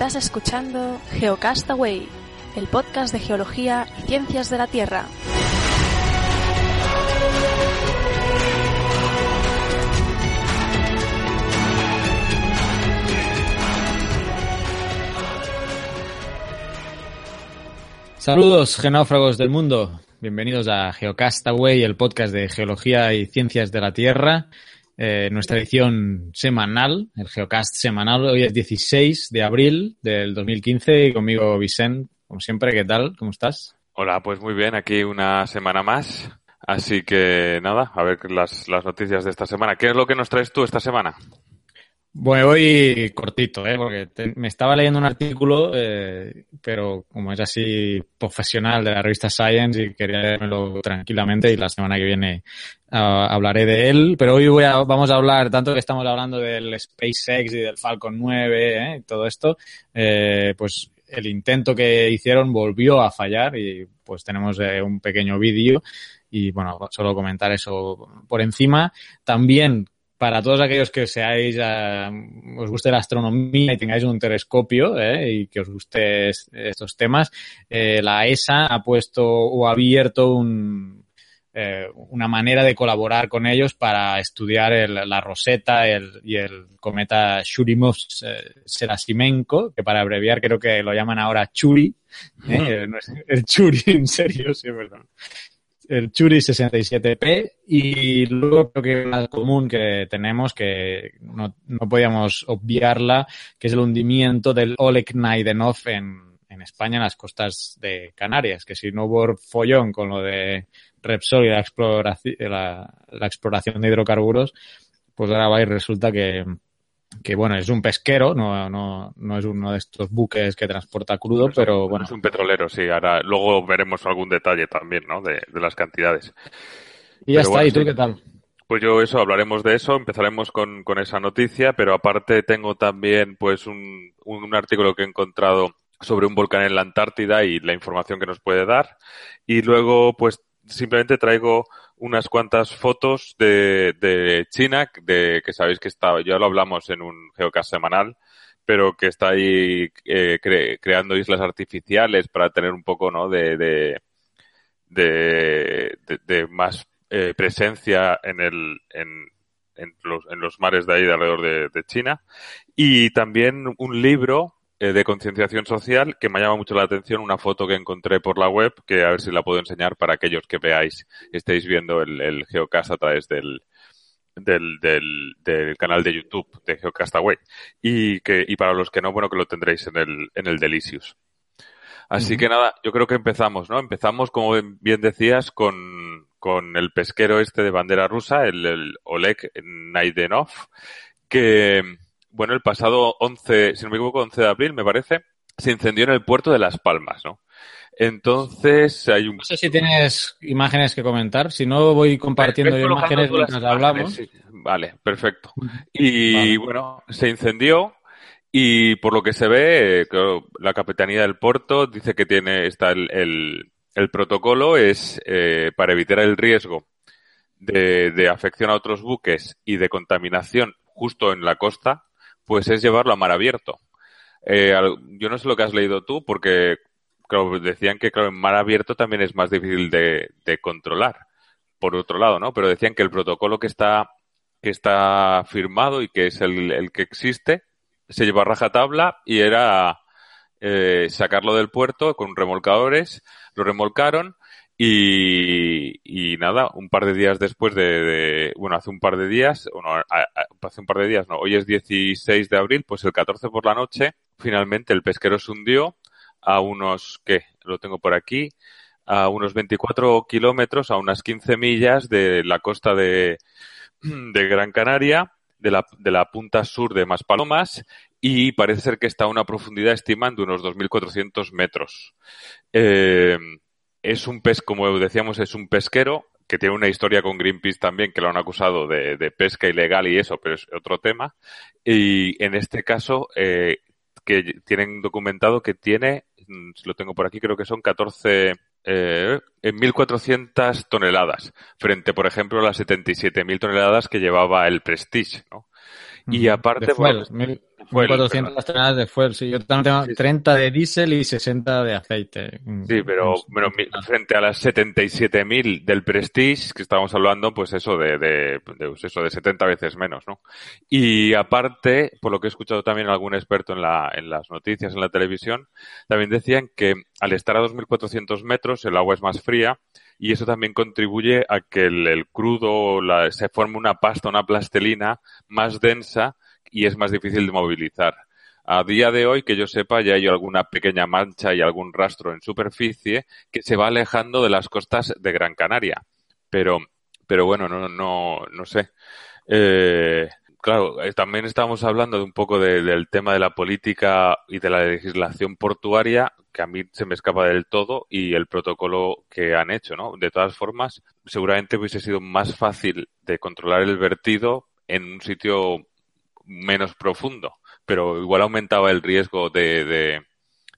Estás escuchando Geocastaway, el podcast de geología y ciencias de la Tierra. Saludos, genáufragos del mundo. Bienvenidos a Geocastaway, el podcast de geología y ciencias de la Tierra. Eh, nuestra edición semanal, el Geocast semanal. Hoy es 16 de abril del 2015 y conmigo Vicent, como siempre. ¿Qué tal? ¿Cómo estás? Hola, pues muy bien. Aquí una semana más. Así que nada, a ver las, las noticias de esta semana. ¿Qué es lo que nos traes tú esta semana? Bueno, voy cortito, ¿eh? porque me estaba leyendo un artículo, eh, pero como es así profesional de la revista Science y quería leérmelo tranquilamente y la semana que viene uh, hablaré de él. Pero hoy voy a, vamos a hablar, tanto que estamos hablando del SpaceX y del Falcon 9 ¿eh? y todo esto, eh, pues el intento que hicieron volvió a fallar y pues tenemos eh, un pequeño vídeo y bueno, solo comentar eso por encima. También para todos aquellos que seáis, uh, os guste la astronomía y tengáis un telescopio eh, y que os guste estos temas, eh, la ESA ha puesto o ha abierto un, eh, una manera de colaborar con ellos para estudiar el, la Rosetta el, y el cometa Churyumov-Gerasimenko, que para abreviar creo que lo llaman ahora Churi. No es el Churi, en serio, sí, perdón el Churi 67P y luego creo que la común que tenemos que no, no podíamos obviarla, que es el hundimiento del Oleg Naidenov en, en España, en las costas de Canarias, que si no hubo follón con lo de Repsol y la exploración, la, la exploración de hidrocarburos, pues ahora va y resulta que, que bueno, es un pesquero, no, no, no es uno de estos buques que transporta crudo, pero un, bueno. Es un petrolero, sí. Ahora, luego veremos algún detalle también, ¿no? De, de las cantidades. Y ya pero está, bueno, ¿y tú sí. qué tal? Pues yo eso, hablaremos de eso, empezaremos con, con esa noticia, pero aparte tengo también pues un, un artículo que he encontrado sobre un volcán en la Antártida y la información que nos puede dar. Y luego, pues simplemente traigo unas cuantas fotos de, de China, de, que sabéis que está, ya lo hablamos en un geocast semanal, pero que está ahí eh, cre, creando islas artificiales para tener un poco ¿no? de, de, más eh, presencia en, el, en, en, los, en los mares de ahí de alrededor de, China. Y también un libro eh, de concienciación social que me llama mucho la atención una foto que encontré por la web que a ver si la puedo enseñar para aquellos que veáis estéis viendo el, el geocast a través del, del, del, del, canal de YouTube de Geocastaway y que y para los que no bueno que lo tendréis en el en el Delicious. Así uh -huh. que nada yo creo que empezamos no empezamos como bien decías con con el pesquero este de bandera rusa el, el Oleg Naidenov que bueno, el pasado 11, si no me equivoco, 11 de abril, me parece, se incendió en el puerto de Las Palmas, ¿no? Entonces, hay un... No sé si tienes imágenes que comentar, si no voy compartiendo yo imágenes mientras hablamos. Sí. Vale, perfecto. Y vale. bueno, se incendió y por lo que se ve, claro, la Capitanía del Puerto dice que tiene, está el, el, el protocolo es eh, para evitar el riesgo de, de afección a otros buques y de contaminación justo en la costa, pues es llevarlo a mar abierto. Eh, yo no sé lo que has leído tú, porque decían que claro, en mar abierto también es más difícil de, de, controlar, por otro lado, ¿no? Pero decían que el protocolo que está, que está firmado y que es el, el que existe, se lleva a rajatabla y era eh, sacarlo del puerto con remolcadores, lo remolcaron y, y, nada, un par de días después de, bueno, hace un par de días, o no, hace un par de días, no, hoy es 16 de abril, pues el 14 por la noche, finalmente el pesquero se hundió a unos, ¿qué? Lo tengo por aquí, a unos 24 kilómetros, a unas 15 millas de la costa de, de Gran Canaria, de la, de la punta sur de Maspalomas, y parece ser que está a una profundidad estimada de unos 2.400 metros. Eh, es un pez, como decíamos, es un pesquero que tiene una historia con Greenpeace también, que lo han acusado de, pesca ilegal y eso, pero es otro tema. Y en este caso, eh, que tienen documentado que tiene, si lo tengo por aquí, creo que son 14, eh, 1.400 toneladas, frente, por ejemplo, a las 77.000 toneladas que llevaba el Prestige, ¿no? Y aparte, de fuel, mil- fuel, 1400 toneladas de fuel, sí. Yo tengo Sí, sí. 30 de diésel y 60 de aceite. Sí, pero, Mm, pero mi- frente a las 77.000 del Prestige, que estábamos hablando, pues eso de, de, de, pues eso de 70 veces menos, ¿no? Y aparte, por lo que he escuchado también algún experto en, la, en las noticias, en la televisión, también decían que al estar a 2.400 metros el agua es más fría y eso también contribuye a que el, el crudo la- se forme una pasta, una plastelina más densa y es más difícil de movilizar. A día de hoy, que yo sepa, ya hay alguna pequeña mancha y algún rastro en superficie que se va alejando de las costas de Gran Canaria. Pero, pero bueno, no, no, no sé. Eh, claro, eh, también estamos hablando de un poco de- del tema de la política y de la legislación portuaria, que a mí se me escapa del todo, y el protocolo que han hecho, ¿no? De todas formas, seguramente hubiese sido más fácil de controlar el vertido en un sitio menos profundo, pero igual aumentaba el riesgo de, de,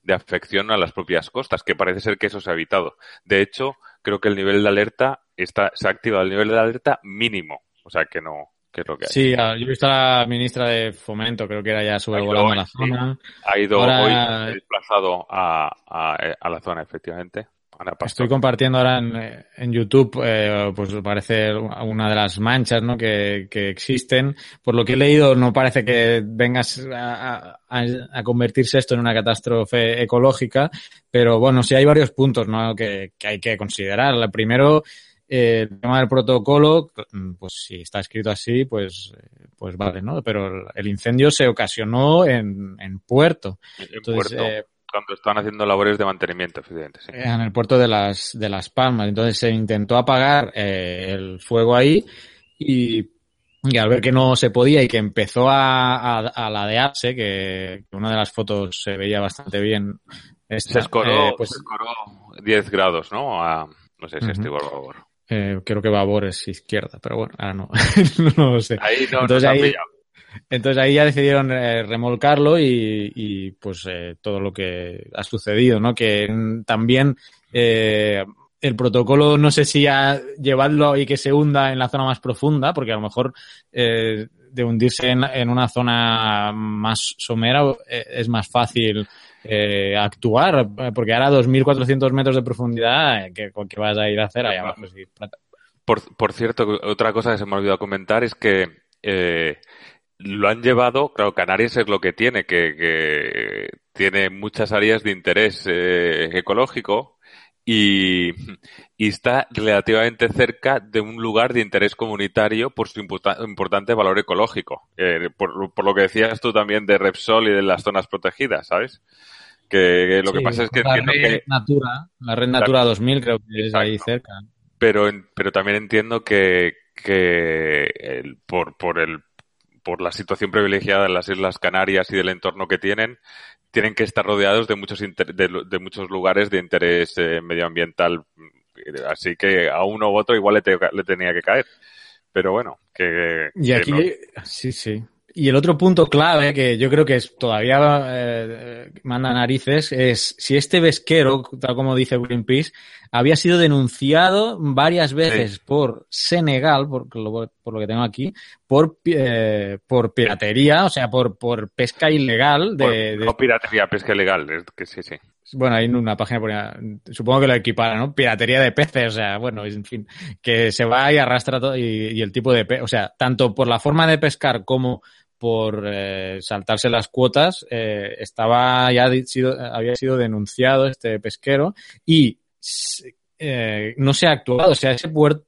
de afección a las propias costas, que parece ser que eso se ha evitado. De hecho, creo que el nivel de alerta está, se ha activado el nivel de alerta mínimo, o sea que no, que es lo que hay. Sí, a- yo he visto a la ministra de Fomento, creo que era ya sobrevolando la sí. zona. Ha ido Ahora- hoy, desplazado a, a, a la zona, efectivamente. Ana. Estoy compartiendo ahora en, en YouTube, eh, pues parece una de las manchas ¿no? que, que existen. Por lo que he leído, no parece que vengas a, a- convertirse esto en una catástrofe ecológica, pero bueno, sí hay varios puntos ¿no? que, que hay que considerar. El primero, eh, el tema del protocolo, pues si está escrito así, pues, pues vale, ¿no? Pero el- incendio se ocasionó en, en puerto. en Entonces, puerto, eh, cuando están haciendo labores de mantenimiento, efectivamente. Sí. en el puerto de las, de las Palmas. Entonces se intentó apagar eh, el fuego ahí y, y al ver que no se podía y que empezó a, a, a ladearse, que una de las fotos se veía bastante bien. esta, Se escoró, eh, pues 10 grados, ¿no? A, no sé si Ujú. estoy por favor. Eh, creo que Babor es izquierda, pero bueno, ahora no, no lo sé. Ahí no Entonces ahí-. Entonces ahí ya decidieron eh, remolcarlo y, y, pues eh, todo lo que ha sucedido, ¿no? Que también eh, el protocolo no sé si a llevarlo y que se hunda en la zona más profunda, porque a lo mejor eh, de hundirse en, en una zona más somera es más fácil eh, actuar, eh, porque ahora a 2.400 metros de profundidad, eh, que vas a ir a hacer abajo. sí. Por, por cierto, otra cosa que se me ha olvidado comentar es que eh, lo han llevado, claro, Canarias es lo que tiene, que, que tiene muchas áreas de interés eh, ecológico y, y está relativamente cerca de un lugar de interés comunitario por su imputa- importante valor ecológico. Eh, por, por lo que decías tú también de Repsol y de las zonas protegidas, ¿sabes? Que lo que Sí, pasa es que la red que Natura, la red Natura 2000 creo que es ahí Exacto. cerca. pero pero también entiendo que que el- por por el por la situación privilegiada de las Islas Canarias y del entorno que tienen tienen que estar rodeados de muchos inter- de, de muchos lugares de interés eh, medioambiental. Así que a uno u otro igual le, te- le tenía que caer. Pero bueno que, Y que aquí, no- sí, sí. Y el otro punto clave que yo creo que es todavía eh, manda narices es si este pesquero, tal como dice Greenpeace, había sido denunciado varias veces por Senegal, por lo, por lo que tengo aquí, por, eh, por piratería, o sea, por, por pesca ilegal de, por- no piratería pesca ilegal es que sí sí bueno, hay una página, ponía- supongo que lo equipara, ¿no? Piratería de peces, o sea, bueno, en fin, que se va y arrastra todo y, y el tipo de pe o sea, tanto por la forma de pescar como por eh, saltarse las cuotas, eh, estaba ya había sido denunciado este pesquero y eh, no se ha actuado, o sea,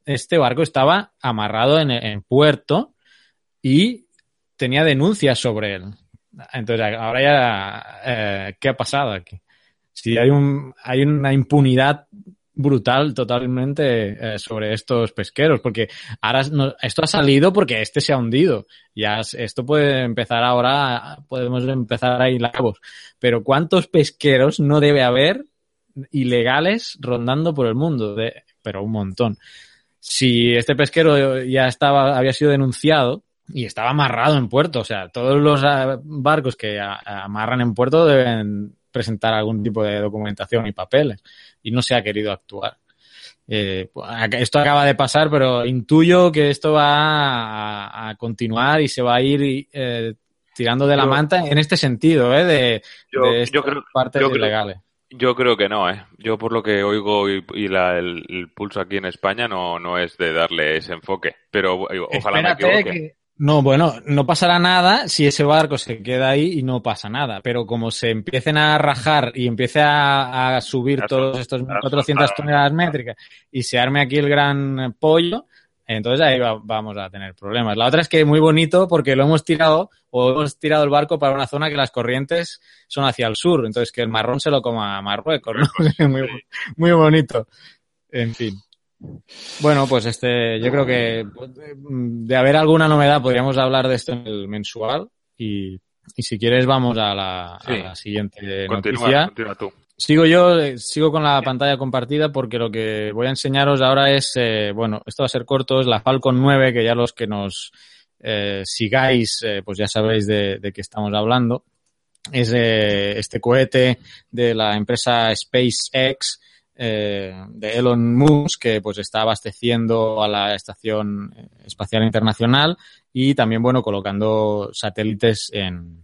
este barco estaba amarrado en, en puerto y tenía denuncias sobre él. Entonces, ahora ya, ¿qué ha pasado aquí? Si hay, hay una impunidad brutal totalmente eh, sobre estos pesqueros, porque ahora esto ha salido porque este se ha hundido. Ya es- esto puede empezar ahora, podemos empezar a hilar. Pero ¿cuántos pesqueros no debe haber ilegales rondando por el mundo? De- pero un montón. Si este pesquero ya estaba, había sido denunciado, y estaba amarrado en puerto. O sea, todos los ah, barcos que amarran en puerto deben presentar algún tipo de documentación y papeles. Y no se ha querido actuar. eh, pues, esto acaba de pasar, pero intuyo que esto va a, continuar y se va a ir eh, tirando de la manta en este sentido, ¿eh? De, yo, creo, partes ilegales. Yo creo que no, ¿eh? Yo por lo que oigo y, el, pulso aquí en España no, no es de darle ese enfoque, pero ojalá me equivoque. No, bueno, no pasará nada si ese barco se queda ahí y no pasa nada. Pero como se empiecen a rajar y empiece a, subir todos estos 400 toneladas métricas y se arme aquí el gran pollo, entonces ahí vamos a tener problemas. La otra es que es muy bonito porque lo hemos tirado o hemos tirado el barco para una zona que las corrientes son hacia el sur. Entonces que el marrón se lo coma a Marruecos, ¿no? muy, muy bonito. En fin. Bueno, pues este, yo creo que de haber alguna novedad podríamos hablar de esto en el mensual y, si quieres vamos a la, siguiente noticia. Sigo yo, eh, sigo con la pantalla compartida porque lo que voy a enseñaros ahora es, eh, bueno, esto va a ser corto, es la Falcon 9, que ya los que nos eh, sigáis, pues ya sabéis de, de qué estamos hablando. Es este cohete de la empresa SpaceX, eh, de Elon Musk, que pues está abasteciendo a la Estación Espacial Internacional y también, bueno, colocando satélites en,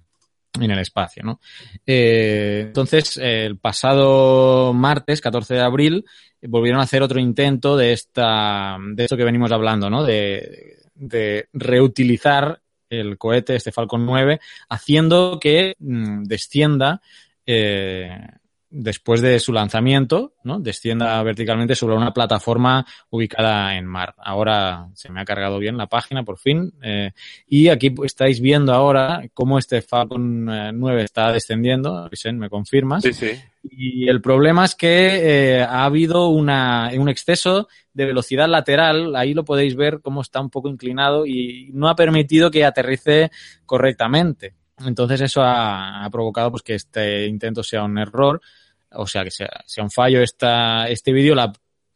en el espacio, ¿no? Eh, entonces, el pasado martes, 14 de abril, volvieron a hacer otro intento de esta, de esto que venimos hablando, ¿no? De, de reutilizar el cohete, este Falcon 9, haciendo que mm, descienda eh, después de su lanzamiento, ¿no? descienda verticalmente sobre una plataforma ubicada en mar. Ahora se me ha cargado bien la página por fin. Eh, y aquí estáis viendo ahora cómo este Falcon 9 eh, está descendiendo. ¿me confirmas? Sí, sí. Y el problema es que eh, ha habido una, un exceso de velocidad lateral. Ahí lo podéis ver cómo está un poco inclinado y no ha permitido que aterrice correctamente. Entonces eso ha, ha, provocado pues que este intento sea un error o sea, que sea, sea un fallo esta, este vídeo, la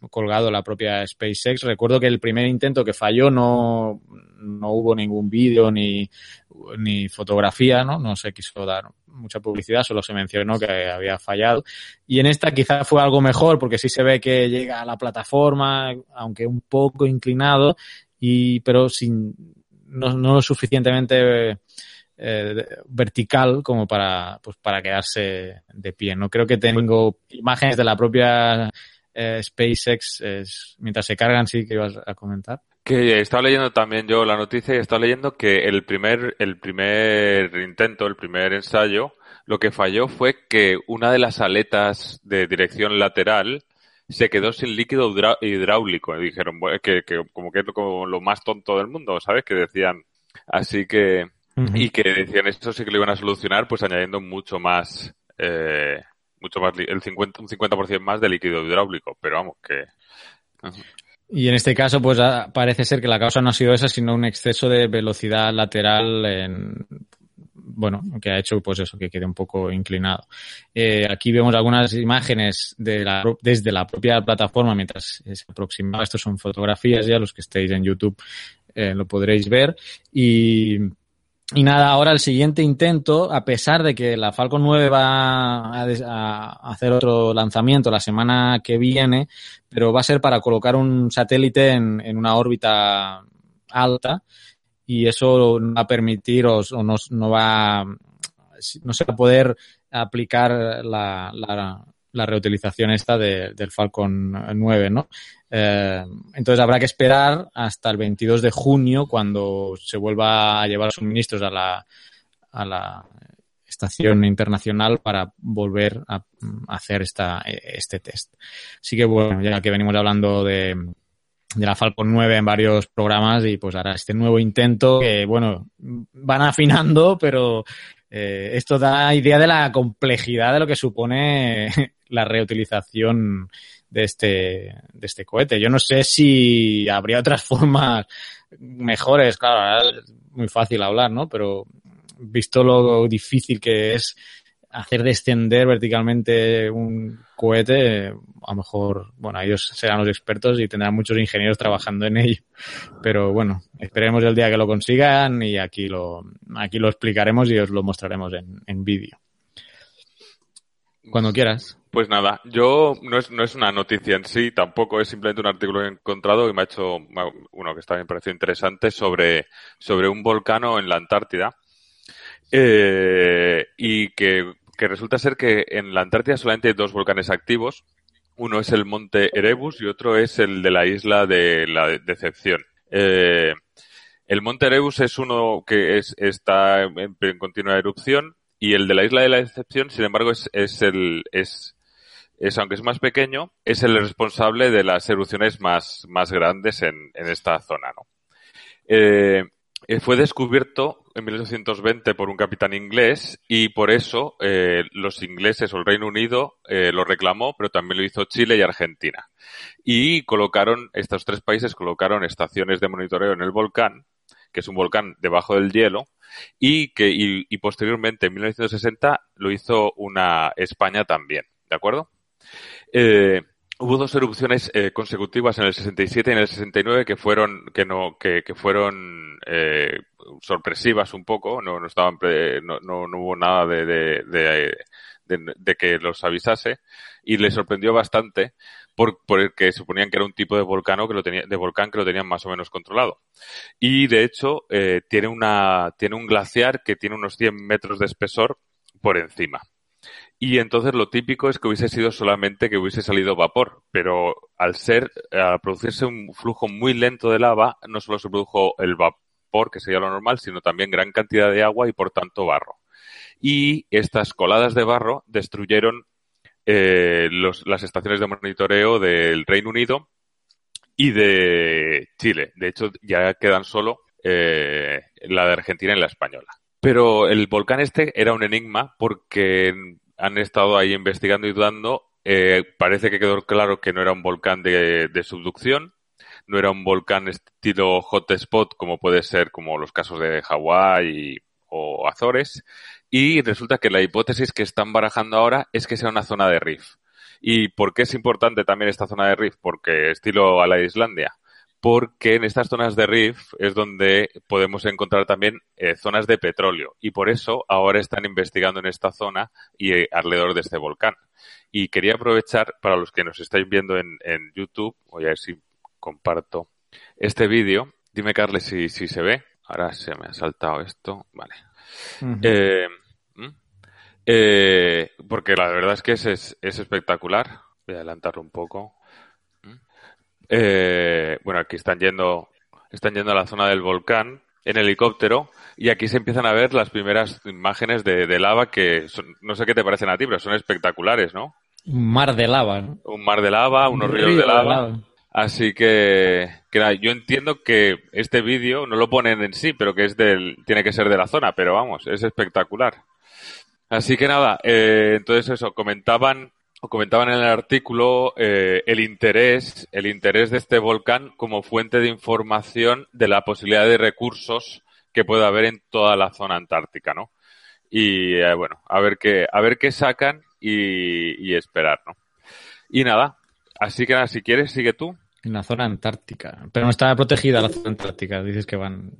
colgado la propia SpaceX. Recuerdo que el primer intento que falló no, no hubo ningún vídeo ni, ni fotografía, ¿no? No se quiso dar mucha publicidad, solo se mencionó que había fallado. Y en esta quizá fue algo mejor porque sí se ve que llega a la plataforma, aunque un poco inclinado, y, pero sin, no, no lo suficientemente eh, vertical como para, pues, para quedarse de pie. No creo que tengo imágenes de la propia eh, SpaceX mientras se cargan, sí que ibas a comentar. Que estaba leyendo también yo la noticia y estaba leyendo que el primer, el primer intento, el primer ensayo, lo que falló fue que una de las aletas de dirección lateral se quedó sin líquido hidráulico. Y dijeron que, que como que es como lo más tonto del mundo, ¿sabes? Que decían. Así que y que decían esto sí que lo iban a solucionar pues añadiendo mucho más, eh, mucho más, el 50, un 50% más de líquido hidráulico, pero vamos, que... Y en este caso, pues ah, parece ser que la causa no ha sido esa, sino un exceso de velocidad lateral en, bueno, que ha hecho pues eso, que quede un poco inclinado. Eh, aquí vemos algunas imágenes de la, desde la propia plataforma mientras se aproximaba. Estos son fotografías ya, los que estéis en YouTube eh, lo podréis ver. Y y nada, ahora el siguiente intento, a pesar de que la Falcon 9 va a, hacer otro lanzamiento la semana que viene, pero va a ser para colocar un satélite en, una órbita alta y eso va a permitir o, no, no, va no se va a poder aplicar la, la, la reutilización esta de, del Falcon 9, ¿no? Eh, entonces habrá que esperar hasta el 22 de junio cuando se vuelva a llevar suministros a la, a la estación internacional para volver a, hacer esta, este test. Así que bueno, ya que venimos hablando de, de la Falcon 9 en varios programas y pues ahora este nuevo intento que bueno, van afinando, pero eh, esto da idea de la complejidad de lo que supone la reutilización de este, de este cohete. Yo no sé si habría otras formas mejores, claro, es muy fácil hablar, ¿no? Pero visto lo difícil que es hacer descender verticalmente un cohete, a lo mejor, bueno, ellos serán los expertos y tendrán muchos ingenieros trabajando en ello. Pero bueno, esperemos el día que lo consigan y aquí lo, aquí lo explicaremos y os lo mostraremos en, en vídeo. Cuando quieras. Pues nada, yo no es, no es una noticia en sí, tampoco es simplemente un artículo que he encontrado y me ha hecho uno que también me pareció interesante sobre, sobre un volcán en la Antártida. Eh, y que, que resulta ser que en la Antártida solamente hay dos volcanes activos. Uno es el monte Erebus y otro es el de la isla de la Decepción. Eh, el monte Erebus es uno que es, está en, continua erupción y el de la isla de la Decepción, sin embargo, es, es el, es, es, aunque es más pequeño, es el responsable de las erupciones más, más grandes en, en esta zona, ¿no? Eh, eh fue descubierto en 1820 por un capitán inglés y por eso eh, los ingleses o el Reino Unido eh, lo reclamó, pero también lo hizo Chile y Argentina. Y colocaron, estos tres países colocaron estaciones de monitoreo en el volcán, que es un volcán debajo del hielo, y que y, posteriormente en 1960 lo hizo una España también, ¿de acuerdo? Eh, hubo dos erupciones eh, consecutivas en el 67 y en el 69 que fueron que no que, que fueron eh, sorpresivas un poco no no estaban no, no, no, hubo nada de de, de, de, de, que los avisase y les sorprendió bastante por, porque suponían que era un tipo de volcán que lo tenía de volcán que lo tenían más o menos controlado y de hecho eh, tiene una tiene un glaciar que tiene unos 100 metros de espesor por encima y entonces lo típico es que hubiese sido solamente que hubiese salido vapor, pero al ser, al producirse un flujo muy lento de lava, no solo se produjo el vapor, que sería lo normal, sino también gran cantidad de agua y por tanto barro. Y estas coladas de barro destruyeron eh, las estaciones de monitoreo del Reino Unido y de Chile. De hecho, ya quedan solo eh, la de Argentina y la española. Pero el volcán este era un enigma porque han estado ahí investigando y dudando. Eh, parece que quedó claro que no era un volcán de, de, subducción, no era un volcán estilo hotspot como puede ser como los casos de Hawái o Azores. Y resulta que la hipótesis que están barajando ahora es que sea una zona de rift. ¿Y por qué es importante también esta zona de rift? Porque estilo a la Islandia porque en estas zonas de rift es donde podemos encontrar también eh, zonas de petróleo y por eso ahora están investigando en esta zona y eh, alrededor de este volcán. Y quería aprovechar para los que nos estáis viendo en, en YouTube, voy a ver si comparto este vídeo. Dime, Carles, si, si se ve. Ahora se me ha saltado esto. Vale. Uh -huh. eh, eh, porque la verdad es que es, es, es espectacular. Voy a adelantarlo un poco. Eh, bueno, aquí están yendo, están yendo a la zona del volcán en helicóptero y aquí se empiezan a ver las primeras imágenes de, de lava que son, no sé qué te parecen a ti, pero son espectaculares, ¿no? Un mar de lava, ¿no? Un mar de lava, unos Un ríos río de, lava. de lava. Así que, que nada, yo entiendo que este vídeo no lo ponen en sí, pero que es del, tiene que ser de la zona, pero vamos, es espectacular. Así que nada, eh, entonces eso, comentaban comentaban en el artículo eh, el interés, el interés de este volcán como fuente de información de la posibilidad de recursos que puede haber en toda la zona antártica, ¿no? Y eh, bueno, a ver qué, a ver qué sacan y, esperar, ¿no? Y nada, así que nada, si quieres, sigue tú. En la zona antártica. Pero no está protegida la zona antártica, dices que van.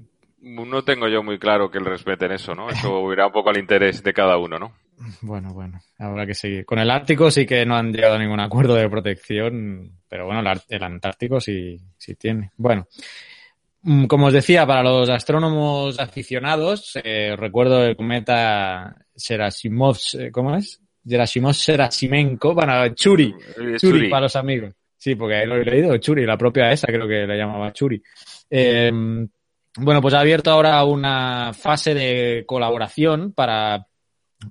No tengo yo muy claro que el respeten eso, ¿no? Eso irá un poco al interés de cada uno, ¿no? Bueno, bueno, habrá que seguir. Con el Ártico sí que no han llegado a ningún acuerdo de protección, pero bueno, el Antártico sí, sí tiene. Bueno, mm, como os decía, para los astrónomos aficionados, eh, recuerdo el cometa Serasimov, ¿cómo es? Gerasimov Serasimenko, bueno, Churi, Churi, Churi, para los amigos. Sí, porque lo he leído, Churi, la propia esa creo que la llamaba Churi. Eh, bueno, pues ha abierto ahora una fase de colaboración para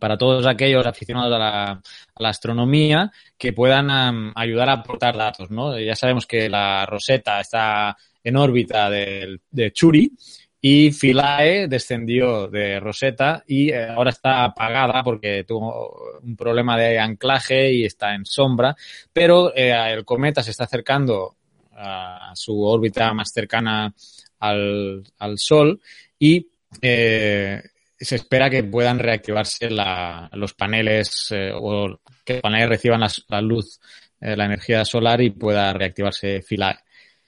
para todos aquellos aficionados a la, a la astronomía que puedan ayudar a aportar datos, ¿no? Ya sabemos que la Rosetta está en órbita de, de Churi y Philae descendió de Rosetta y eh, ahora está apagada porque tuvo un problema de anclaje y está en sombra, pero eh, el cometa se está acercando a su órbita más cercana al, al Sol y eh, se espera que puedan reactivarse la, los paneles eh, o que los paneles reciban la, luz, eh, la energía solar y pueda reactivarse Philae.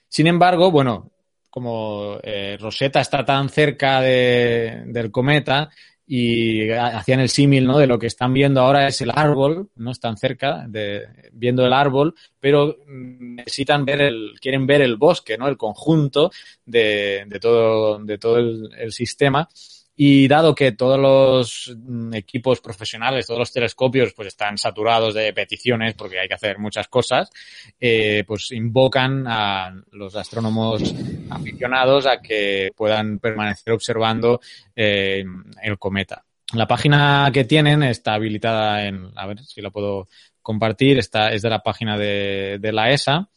Sin embargo, bueno, como Rosetta está tan cerca de, del cometa, y hacían el símil, ¿no? De lo que están viendo ahora es el árbol, no están cerca de viendo el árbol, pero necesitan ver el, quieren ver el bosque, ¿no? El conjunto de, de todo, de todo el, el sistema y dado que todos los mm, equipos profesionales, todos los telescopios, pues están saturados de peticiones porque hay que hacer muchas cosas, eh, pues invocan a los astrónomos aficionados a que puedan permanecer observando eh, el cometa. La página que tienen está habilitada en, a ver si la puedo compartir, está, es de la página de, de la ESA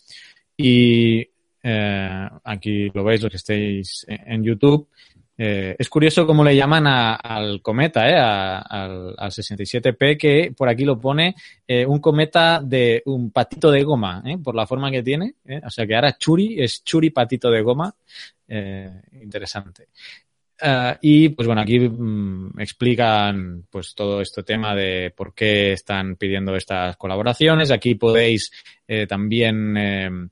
y eh, aquí lo veis los que estéis en YouTube eh, es curioso cómo le llaman al cometa, eh, al, al, 67P, que por aquí lo pone eh, un cometa de un patito de goma, eh, por la forma que tiene. O sea que ahora Churi es Churi patito de goma. Interesante. Uh, y pues bueno, aquí mmm, explican pues todo este tema de por qué están pidiendo estas colaboraciones. Aquí podéis también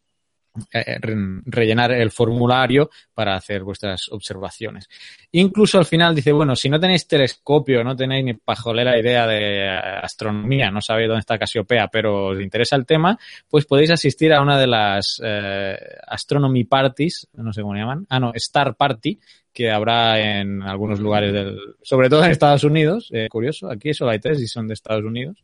rellenar el formulario para hacer vuestras observaciones. Incluso al final dice, bueno, si no tenéis telescopio, no tenéis ni pajolera idea de astronomía, no sabéis dónde está Casiopea, pero os interesa el tema, pues podéis asistir a una de las eh, Astronomy Parties, no sé cómo le llaman, ah, no, Star Party, que habrá en algunos lugares del, sobre todo en Estados Unidos, eh, curioso, aquí solo hay tres y son de Estados Unidos,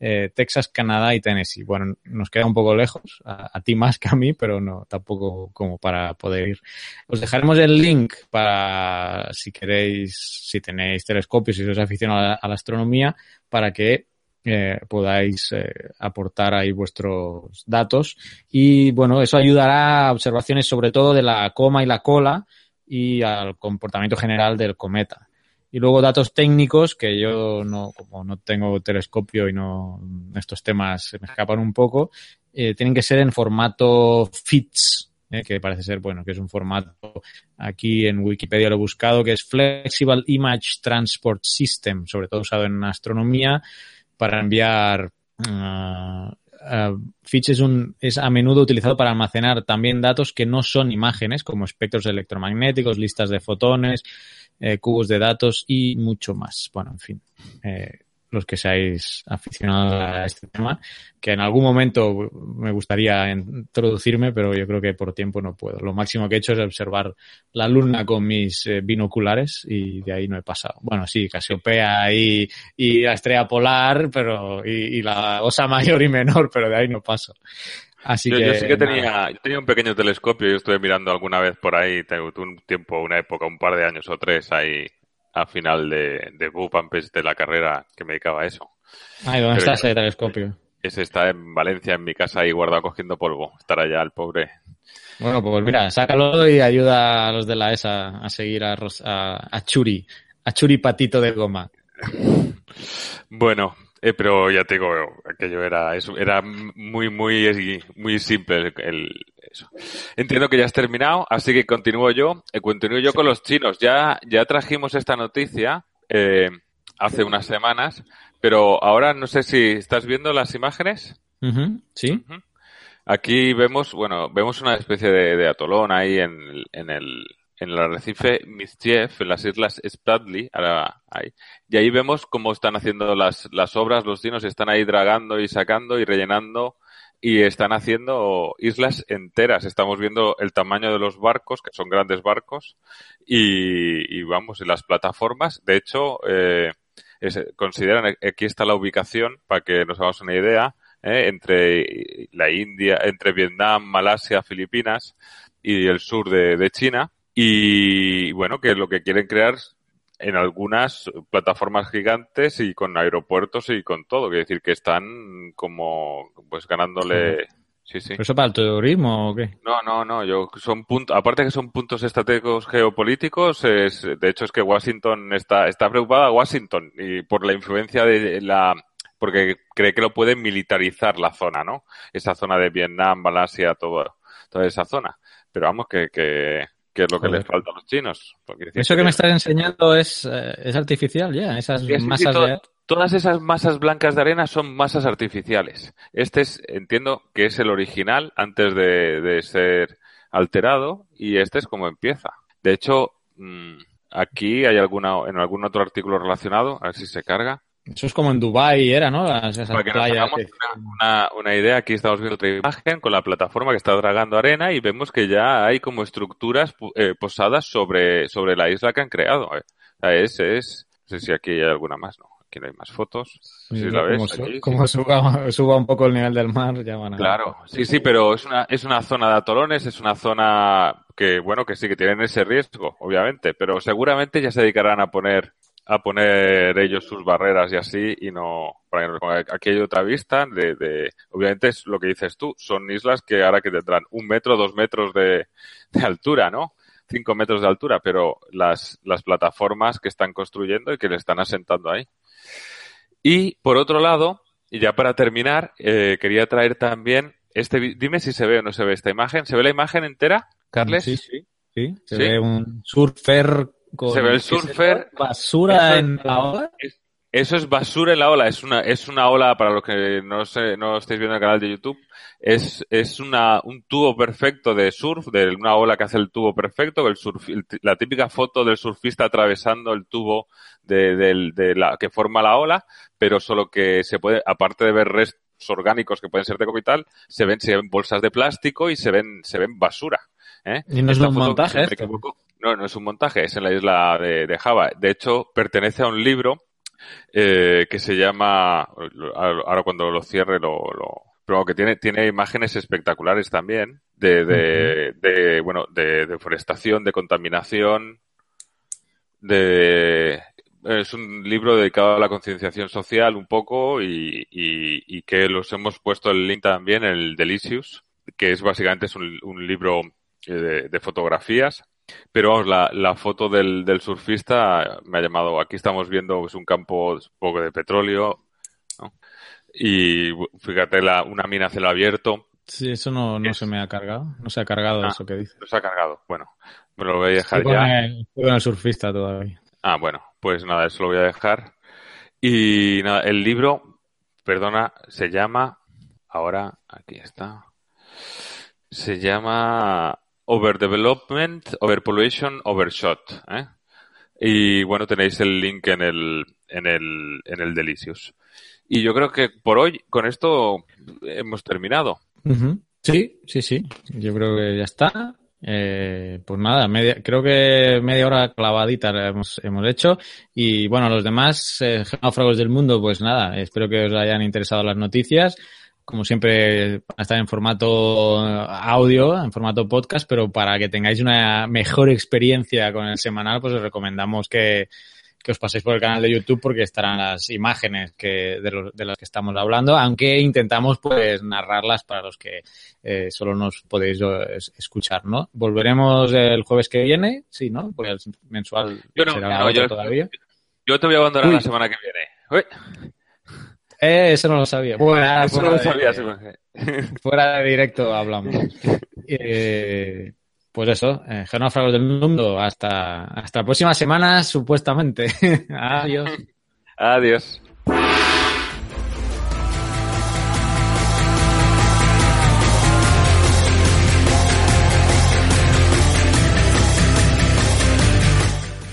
eh, Texas, Canadá y Tennessee. Bueno, nos queda un poco lejos, a, ti más que a mí, pero no, tampoco como para poder ir. Os dejaremos el link para si queréis, si tenéis telescopios, si os aficionado a la, a la astronomía, para que eh, podáis aportar ahí vuestros datos y bueno, eso ayudará a observaciones sobre todo de la coma y la cola, y al comportamiento general del cometa. Y luego datos técnicos que yo no, como no tengo telescopio y no, estos temas se me escapan un poco, eh, tienen que ser en formato FITS, eh, que parece ser, bueno, que es un formato, aquí en Wikipedia lo he buscado, que es Flexible Image Transport System, sobre todo usado en astronomía, para enviar uh, Uh, Fitch es, un, es a menudo utilizado para almacenar también datos que no son imágenes, como espectros electromagnéticos, listas de fotones, eh, cubos de datos y mucho más. Bueno, en fin. Eh, los que seáis aficionados a este tema, que en algún momento me gustaría introducirme, pero yo creo que por tiempo no puedo. Lo máximo que he hecho es observar la luna con mis eh, binoculares y de ahí no he pasado. Bueno, sí, Casiopea y, y la estrella polar, pero y, y, la osa mayor y menor, pero de ahí no paso. Así yo, que, yo sí que tenía, yo tenía un pequeño telescopio, yo estuve mirando alguna vez por ahí, tengo un tiempo, una época, un par de años o tres ahí a final de, de antes de la carrera que me dedicaba a eso. Ay, ¿dónde está ese telescopio? Ese está en Valencia, en mi casa, ahí guardado cogiendo polvo. Estará ya el pobre. Bueno, pues mira, sácalo y ayuda a los de la ESA a seguir a, a, a Churi, a Churi Patito de Goma. Bueno, eh, pero ya te digo, aquello era, eso, era muy, muy, muy simple el, el, eso. Entiendo que ya has terminado, así que continúo yo. Eh, continúo yo sí. con los chinos. Ya, ya trajimos esta noticia eh, hace unas semanas, pero ahora no sé si estás viendo las imágenes. Uh -huh, sí. Uh -huh. Aquí vemos, bueno, vemos una especie de, de atolón ahí en, en el, en el arrecife Mischief, en las islas Spratly, ahí. Y ahí vemos cómo están haciendo las, las obras, los chinos están ahí dragando y sacando y rellenando y están haciendo islas enteras. Estamos viendo el tamaño de los barcos, que son grandes barcos, y, vamos, en las plataformas. De hecho, eh, consideran, aquí está la ubicación, para que nos hagamos una idea, eh, entre la India, entre Vietnam, Malasia, Filipinas y el sur de China. Y bueno, que lo que quieren crear en algunas plataformas gigantes y con aeropuertos y con todo. Quiere decir que están como pues ganándole. Sí, sí. ¿Pero eso para el turismo o qué? No, no, no. Yo son puntos, aparte que son puntos estratégicos geopolíticos, es, de hecho es que Washington está, está preocupada Washington y por la influencia de la, porque cree que lo puede militarizar la zona, ¿no? Esa zona de Vietnam, Malasia, todo, toda esa zona. Pero vamos que, que que es lo que Joder. les falta a los chinos. Eso que, que, me estás enseñando es, eh, es artificial ya, esas sí, masas sí, to de... Todas esas masas blancas de arena son masas artificiales. Este es, entiendo que es el original antes de, de ser alterado y este es como empieza. De hecho, mmm, aquí hay alguna, en algún otro artículo relacionado, a ver si se carga. Eso es como en Dubai era, ¿no? esas Para que nos hagamos que- una, una idea, aquí estamos viendo otra imagen con la plataforma que está tragando arena y vemos que ya hay como estructuras eh, posadas sobre, sobre la isla que han creado. eh. O sea, es, es, no sé si aquí hay alguna más, no. Aquí no hay más fotos. Si la ves. como, su- aquí, sí. como suba, suba un poco el nivel del mar, ya van a Claro, sí, sí, pero es una, es una zona de atolones, es una zona que, bueno, que sí que tienen ese riesgo, obviamente, pero seguramente ya se dedicarán a poner, a poner ellos sus barreras y así, y no, para que no- aquí hay otra vista de, de, obviamente es lo que dices tú, son islas que ahora que tendrán un metro, dos metros de, de altura, ¿no? Cinco metros de altura, pero las, las plataformas que están construyendo y que le están asentando ahí. Y por otro lado, y ya para terminar, eh, quería traer también este. Dime si se ve o no se ve esta imagen. ¿Se ve la imagen entera, Carles? Sí, sí. sí. Se ¿Sí? ve un surfer con Se ve el surfer. basura en la ola. Eso es basura en la ola. Es una, es una ola, para los que no, sé, no estáis viendo el canal de YouTube, es, es una, un tubo perfecto de surf, de una ola que hace el tubo perfecto, el surf, el- la típica foto del surfista atravesando el tubo de, del- de la, que forma la ola, pero solo que se puede, aparte de ver restos orgánicos que pueden ser de copital, se ven, se ven bolsas de plástico y se ven, se ven basura. ¿eh? Y no es un montaje si no me esto. equivoco, no, no es un montaje, es en la isla de, de Java. De hecho, pertenece a un libro eh, que se llama, ahora cuando lo cierre lo, lo- pero que tiene, tiene imágenes espectaculares también de, de, de, bueno, de deforestación, de contaminación, de, es un libro dedicado a la concienciación social un poco y, y, y que los hemos puesto el link también, el Delicious, que es básicamente es un, un libro eh, de, de fotografías pero vamos, la, la foto del, del surfista me ha llamado. Aquí estamos viendo pues, un campo poco de petróleo. ¿no? Y fíjate, la, una mina a cielo abierto. Sí, eso no, no Es- se me ha cargado. No se ha cargado Ah. eso que dice. No se ha cargado. Bueno, me lo voy a dejar Estoy ya. con el, estoy con el surfista todavía. Ah, bueno, pues nada, eso lo voy a dejar. Y nada, el libro, perdona, se llama. Ahora, aquí está. Se llama Overdevelopment, Overpollution, Overshot. ¿eh? Y bueno, tenéis el link en el, en el, en el Delicious. Y yo creo que por hoy, con esto, hemos terminado. Sí, sí, sí. Yo creo que ya está. Eh, pues nada, media, creo que media hora clavadita la hemos, hemos hecho. Y bueno, los demás eh, náufragos del mundo, pues nada, espero que os hayan interesado las noticias. Como siempre, van a estar en formato audio, en formato podcast, pero para que tengáis una mejor experiencia con el semanal, pues os recomendamos que, que os paséis por el canal de YouTube porque estarán las imágenes que, de, los, de las que estamos hablando, aunque intentamos pues narrarlas para los que eh, solo nos podéis eh, es- escuchar, ¿no? Volveremos el jueves que viene, sí, ¿no? Pues el mensual Yo no, será yo- todavía. Yo te voy a abandonar Uy. la semana que viene. Uy, Eh, eso no lo sabía. Bueno, ahora eso no fuera lo de- sabía. me- fuera de directo hablamos. Eh, pues eso, eh, genófragos del mundo, hasta, hasta la próxima semana, supuestamente. Adiós. Adiós.